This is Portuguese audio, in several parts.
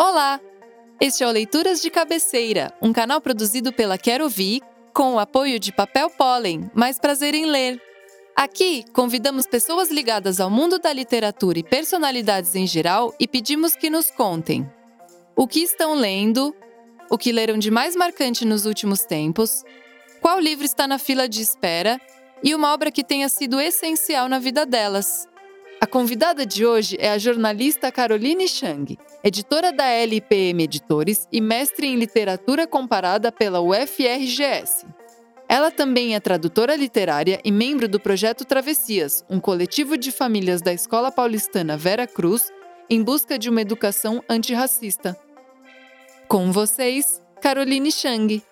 Olá! Este é o Leituras de Cabeceira, um canal produzido pela Quero Ouvir, com o apoio de Papel Pólen, mais prazer em ler. Aqui, convidamos pessoas ligadas ao mundo da literatura e personalidades em geral e pedimos que nos contem o que estão lendo, o que leram de mais marcante nos últimos tempos, qual livro está na fila de espera e uma obra que tenha sido essencial na vida delas. A convidada de hoje é a jornalista Caroline Chang, editora da LPM Editores e mestre em literatura comparada pela UFRGS. Ela também é tradutora literária e membro do projeto Travessias, um coletivo de famílias da Escola Paulistana Vera Cruz em busca de uma educação antirracista. Com vocês, Caroline Chang.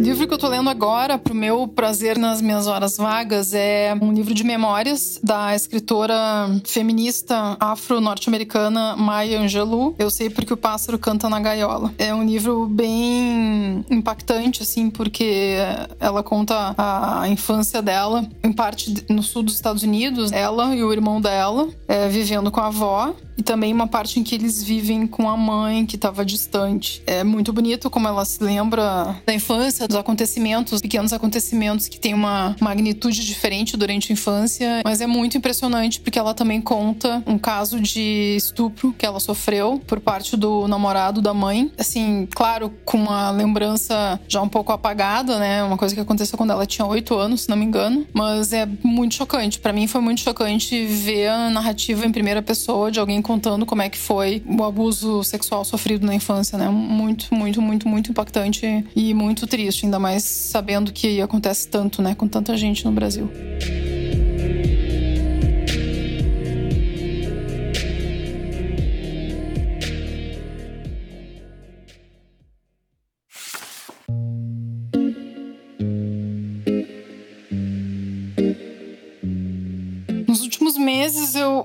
Livro que eu tô lendo agora, pro meu prazer nas minhas horas vagas, é um livro de memórias da escritora feminista afro-norte-americana Maya Angelou. Eu sei porque o pássaro canta na gaiola. É um livro bem impactante, assim, porque ela conta a infância dela, em parte no sul dos Estados Unidos, ela e o irmão dela, é, vivendo com a avó e também uma parte em que eles vivem com a mãe que estava distante. É muito bonito como ela se lembra da infância, dos acontecimentos, pequenos acontecimentos que têm uma magnitude diferente durante a infância, mas é muito impressionante porque ela também conta um caso de estupro que ela sofreu por parte do namorado da mãe. Assim, claro, com uma lembrança já um pouco apagada, né? Uma coisa que aconteceu quando ela tinha oito anos, se não me engano, mas é muito chocante. Para mim foi muito chocante ver a narrativa em primeira pessoa de alguém contando como é que foi o abuso sexual sofrido na infância, né? Muito, muito, muito, muito impactante e muito triste, ainda mais sabendo que acontece tanto, né, com tanta gente no Brasil.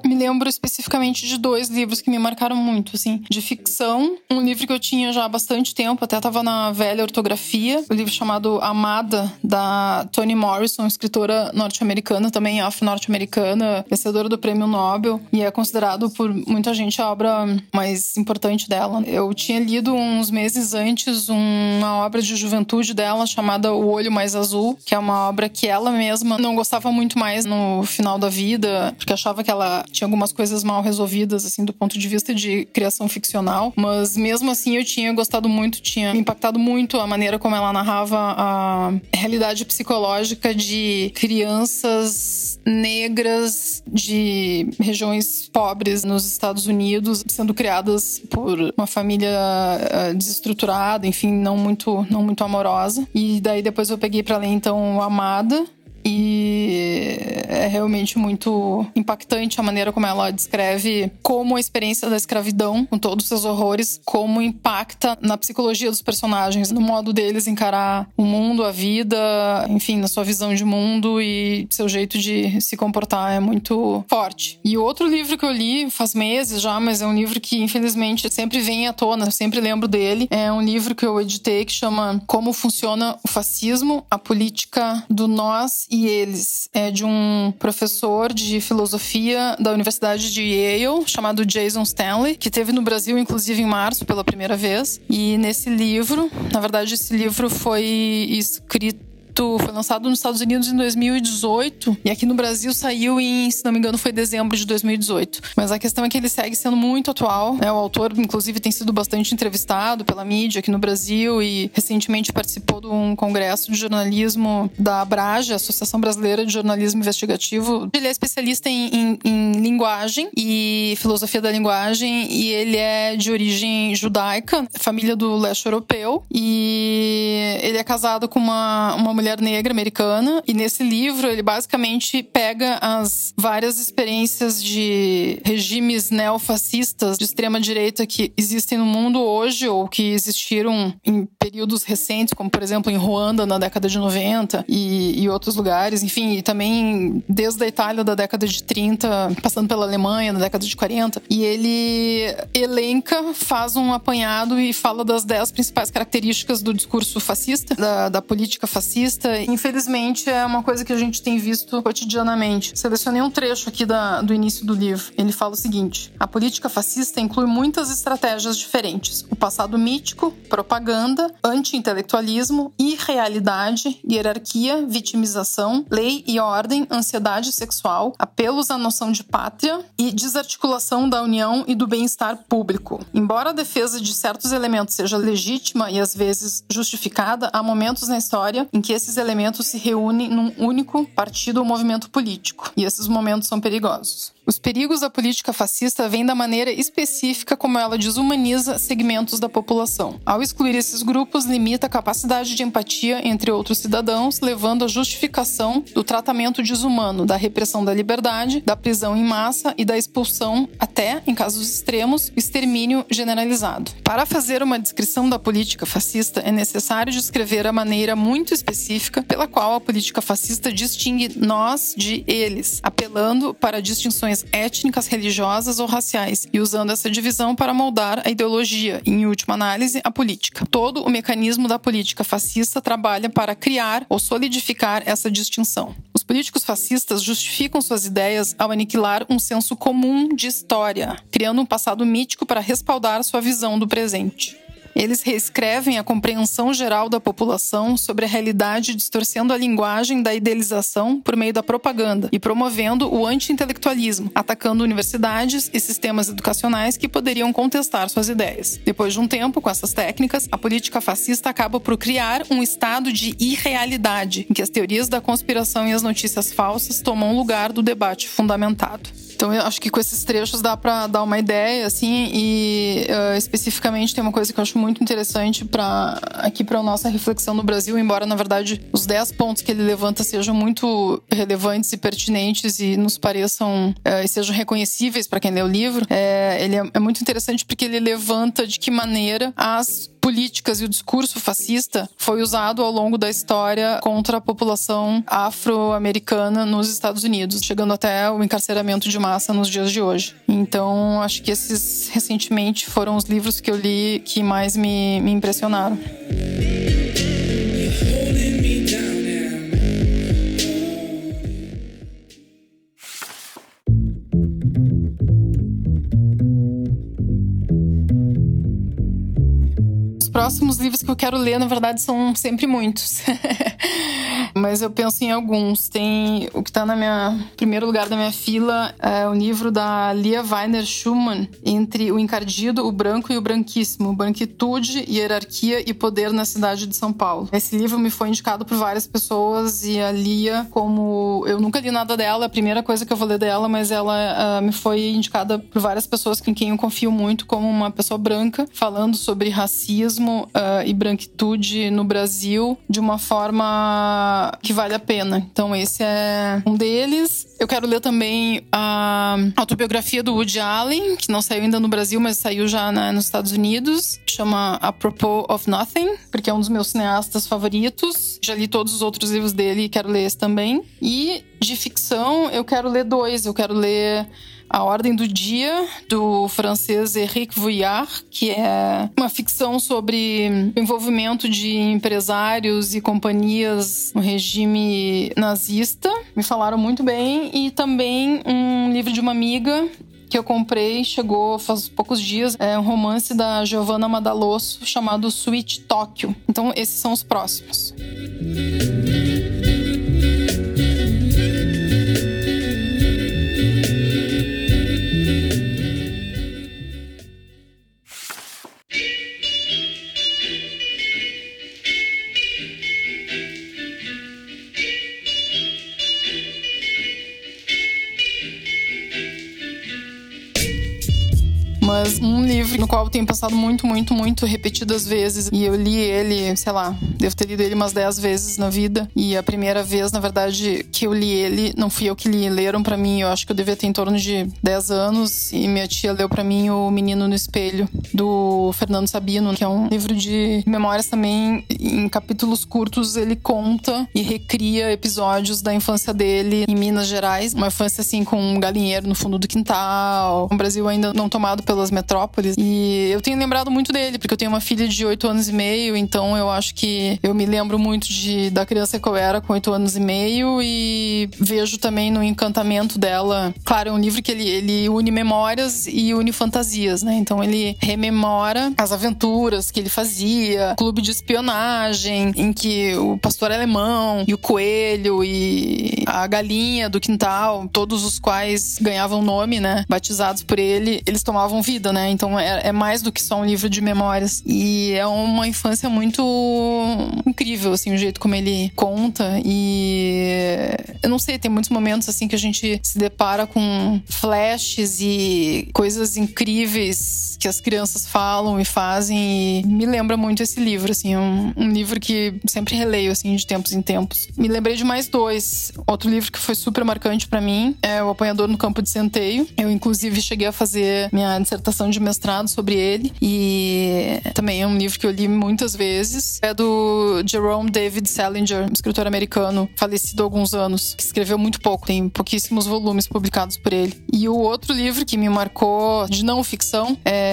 Me lembro especificamente de dois livros que me marcaram muito, assim, de ficção. Um livro que eu tinha já há bastante tempo, até estava na velha ortografia, o um livro chamado Amada, da Toni Morrison, escritora norte-americana, também afro-norte-americana, vencedora do prêmio Nobel, e é considerado por muita gente a obra mais importante dela. Eu tinha lido uns meses antes uma obra de juventude dela chamada O Olho Mais Azul, que é uma obra que ela mesma não gostava muito mais no final da vida, porque achava que ela tinha algumas coisas mal resolvidas, assim, do ponto de vista de criação ficcional. Mas mesmo assim eu tinha gostado muito, tinha impactado muito a maneira como ela narrava a realidade psicológica de crianças negras de regiões pobres nos Estados Unidos, sendo criadas por uma família eh, desestruturada, enfim, não muito, não muito amorosa. E daí depois eu peguei para ler então Amada, e é realmente muito impactante a maneira como ela descreve como a experiência da escravidão, com todos os seus horrores, como impacta na psicologia dos personagens, no modo deles encarar o mundo, a vida, enfim, na sua visão de mundo e seu jeito de se comportar é muito forte. E outro livro que eu li faz meses já, mas é um livro que infelizmente sempre vem à tona, eu sempre lembro dele. É um livro que eu editei que chama Como Funciona o Fascismo, a Política do Nós e eles é de um professor de filosofia da Universidade de Yale, chamado Jason Stanley, que teve no Brasil, inclusive, em março pela primeira vez. E nesse livro, na verdade, esse livro foi escrito foi lançado nos Estados Unidos em 2018 e aqui no Brasil saiu em, se não me engano, foi dezembro de 2018. Mas a questão é que ele segue sendo muito atual. Né? O autor, inclusive, tem sido bastante entrevistado pela mídia aqui no Brasil e recentemente participou de um congresso de jornalismo da Abrage, Associação Brasileira de Jornalismo Investigativo. Ele é especialista em, em, em linguagem e filosofia da linguagem e ele é de origem judaica, família do leste europeu e ele é casado com uma, uma mulher mulher negra americana. E nesse livro, ele basicamente pega as várias experiências de regimes neofascistas de extrema direita que existem no mundo hoje ou que existiram em períodos recentes, como por exemplo em Ruanda na década de 90 e, e outros lugares. Enfim, e também desde a Itália da década de 30, passando pela Alemanha na década de 40. E ele elenca, faz um apanhado e fala das dez principais características do discurso fascista, da, da política fascista. Infelizmente, é uma coisa que a gente tem visto cotidianamente. Selecionei um trecho aqui da, do início do livro. Ele fala o seguinte: a política fascista inclui muitas estratégias diferentes: o passado mítico, propaganda, anti-intelectualismo, irrealidade, hierarquia, vitimização, lei e ordem, ansiedade sexual, apelos à noção de pátria e desarticulação da união e do bem-estar público. Embora a defesa de certos elementos seja legítima e às vezes justificada, há momentos na história em que esses elementos se reúnem num único partido ou movimento político, e esses momentos são perigosos. Os perigos da política fascista vêm da maneira específica como ela desumaniza segmentos da população. Ao excluir esses grupos, limita a capacidade de empatia entre outros cidadãos, levando à justificação do tratamento desumano, da repressão da liberdade, da prisão em massa e da expulsão, até, em casos extremos, extermínio generalizado. Para fazer uma descrição da política fascista, é necessário descrever a maneira muito específica pela qual a política fascista distingue nós de eles, apelando para distinções étnicas, religiosas ou raciais, e usando essa divisão para moldar a ideologia e, em última análise, a política. Todo o mecanismo da política fascista trabalha para criar ou solidificar essa distinção. Os políticos fascistas justificam suas ideias ao aniquilar um senso comum de história, criando um passado mítico para respaldar sua visão do presente. Eles reescrevem a compreensão geral da população sobre a realidade, distorcendo a linguagem da idealização por meio da propaganda e promovendo o anti-intelectualismo, atacando universidades e sistemas educacionais que poderiam contestar suas ideias. Depois de um tempo, com essas técnicas, a política fascista acaba por criar um estado de irrealidade, em que as teorias da conspiração e as notícias falsas tomam lugar do debate fundamentado. Então eu acho que com esses trechos dá para dar uma ideia, assim, e uh, especificamente tem uma coisa que eu acho muito interessante para aqui para nossa reflexão no Brasil, embora na verdade os 10 pontos que ele levanta sejam muito relevantes e pertinentes e nos pareçam uh, e sejam reconhecíveis para quem lê o livro, é, ele é, é muito interessante porque ele levanta de que maneira as políticas e o discurso fascista foi usado ao longo da história contra a população afro-americana nos Estados Unidos, chegando até o encarceramento de massa nos dias de hoje. Então, acho que esses recentemente foram os livros que eu li que mais me, me impressionaram. Próximos livros que eu quero ler, na verdade, são sempre muitos. Mas eu penso em alguns. Tem o que está na minha primeiro lugar da minha fila, é o livro da Lia Weiner Schumann, Entre o Encardido, o Branco e o Branquíssimo: Branquitude, Hierarquia e Poder na Cidade de São Paulo. Esse livro me foi indicado por várias pessoas e a Lia, como eu nunca li nada dela, é a primeira coisa que eu vou ler dela, mas ela uh, me foi indicada por várias pessoas com quem eu confio muito como uma pessoa branca, falando sobre racismo uh, e branquitude no Brasil de uma forma que vale a pena. Então, esse é um deles. Eu quero ler também a autobiografia do Woody Allen, que não saiu ainda no Brasil, mas saiu já né, nos Estados Unidos. Chama Apropos of Nothing, porque é um dos meus cineastas favoritos. Já li todos os outros livros dele e quero ler esse também. E de ficção, eu quero ler dois. Eu quero ler a Ordem do Dia, do francês Eric Vuillard, que é uma ficção sobre o envolvimento de empresários e companhias no regime nazista. Me falaram muito bem. E também um livro de uma amiga que eu comprei, chegou faz poucos dias, é um romance da Giovanna Madalosso chamado Sweet Tóquio. Então esses são os próximos. Pensado muito, muito, muito repetidas vezes. E eu li ele, sei lá, devo ter lido ele umas 10 vezes na vida. E a primeira vez, na verdade, que eu li ele, não fui eu que li, leram para mim. Eu acho que eu devia ter em torno de 10 anos. E minha tia leu para mim O Menino no Espelho, do Fernando Sabino, que é um livro de memórias também. Em capítulos curtos, ele conta e recria episódios da infância dele em Minas Gerais. Uma infância assim com um galinheiro no fundo do quintal, um Brasil ainda não tomado pelas metrópoles. E eu tenho lembrado muito dele, porque eu tenho uma filha de 8 anos e meio, então eu acho que eu me lembro muito de da criança que eu era com 8 anos e meio e vejo também no encantamento dela. Claro, é um livro que ele, ele une memórias e une fantasias, né? Então ele rememora as aventuras que ele fazia, clube de espionagem, em que o pastor alemão e o coelho e a galinha do quintal, todos os quais ganhavam nome, né? Batizados por ele, eles tomavam vida, né? Então é, é mais do que só um livro de memórias. E é uma infância muito incrível, assim, o jeito como ele conta. E eu não sei, tem muitos momentos, assim, que a gente se depara com flashes e coisas incríveis que as crianças falam e fazem. E me lembra muito esse livro, assim, um, um livro que sempre releio, assim, de tempos em tempos. Me lembrei de mais dois. Outro livro que foi super marcante para mim é O Apanhador no Campo de Centeio. Eu, inclusive, cheguei a fazer minha dissertação de mestrado sobre ele. E também é um livro que eu li muitas vezes. É do Jerome David Salinger, um escritor americano, falecido há alguns anos, que escreveu muito pouco, tem pouquíssimos volumes publicados por ele. E o outro livro que me marcou de não ficção é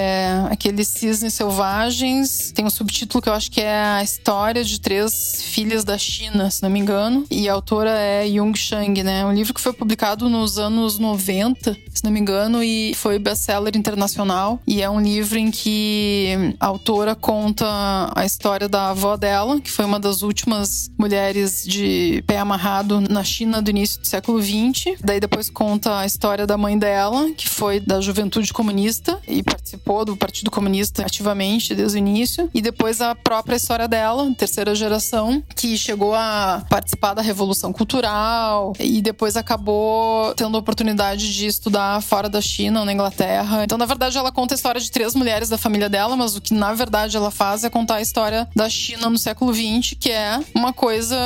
aquele Cisnes Selvagens. Tem um subtítulo que eu acho que é a história de três filhas da China, se não me engano. E a autora é Jung Shang, né? Um livro que foi publicado nos anos 90, se não me engano, e foi best-seller internacional. E é um livro em que a autora conta a história da avó dela, que foi uma das últimas mulheres de pé amarrado na China do início do século XX. Daí depois conta a história da mãe dela, que foi da juventude comunista e participou do Partido Comunista ativamente desde o início. E depois a própria história dela, terceira geração, que chegou a participar da Revolução Cultural e depois acabou tendo a oportunidade de estudar fora da China, na Inglaterra. Então, na verdade, ela conta a história de três mulheres da família dela, mas o que na verdade ela faz é contar a história da China no século XX, que é uma coisa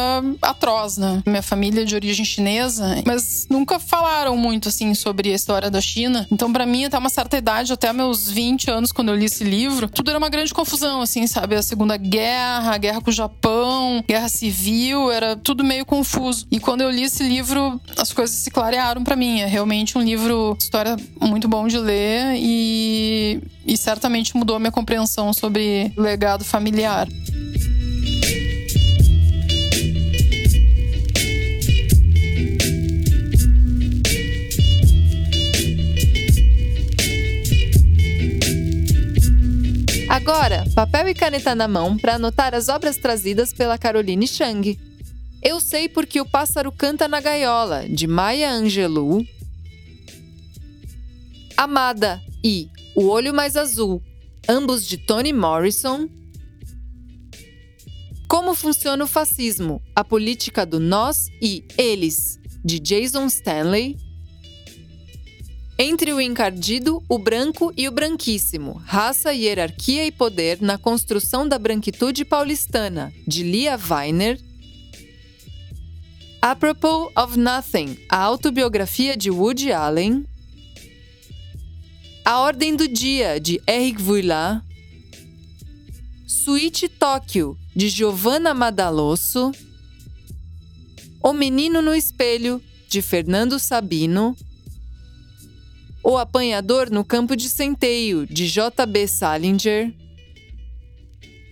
atroz, né? Minha família é de origem chinesa, mas nunca falaram muito assim sobre a história da China. Então, para mim, até uma certa idade, até meus 20 anos, quando eu li esse livro, tudo era uma grande confusão, assim, sabe? A Segunda Guerra, a guerra com o Japão, guerra civil, era tudo meio confuso. E quando eu li esse livro, as coisas se clarearam para mim. É realmente um livro, história muito bom de ler e, e certamente mudou a minha compreensão sobre legado familiar. Agora, papel e caneta na mão para anotar as obras trazidas pela Caroline Chang. Eu sei porque o pássaro canta na gaiola, de Maya Angelou. Amada e O Olho Mais Azul, ambos de Toni Morrison. Como funciona o fascismo, a política do nós e eles, de Jason Stanley. Entre o encardido, o branco e o branquíssimo, raça, hierarquia e poder na construção da branquitude paulistana, de Lia Weiner. Apropos of Nothing, a autobiografia de Woody Allen. A Ordem do Dia, de Eric Vuillard. Suíte Tóquio, de Giovanna Madalosso. O Menino no Espelho, de Fernando Sabino. O Apanhador no Campo de Centeio, de J.B. Salinger.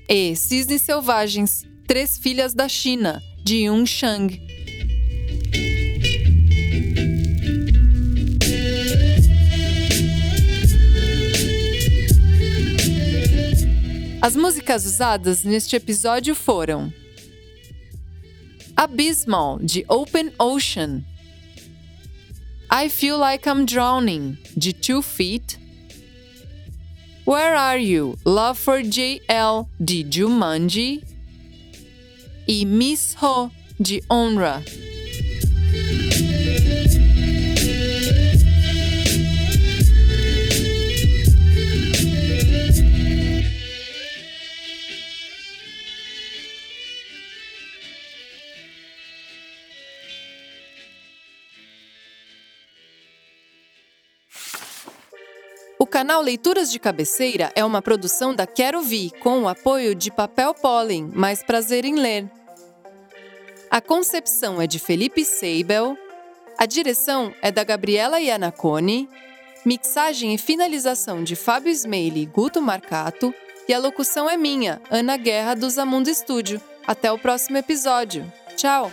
E Cisnes Selvagens, Três Filhas da China, de Yun Shang. As músicas usadas neste episódio foram Abysmal, de Open Ocean. I Feel Like I'm Drowning, de Two Feet. Where Are You? Love for JL, de Jumanji. E Miss Ho, de Onra. Canal Leituras de Cabeceira é uma produção da Quero Vi, com o apoio de Papel Pólen, mais prazer em ler. A concepção é de Felipe Seibel, a direção é da Gabriela Iannacone, mixagem e finalização de Fábio Smeili e Guto Marcato, e a locução é minha, Ana Guerra do Zamundo Estúdio. Até o próximo episódio. Tchau!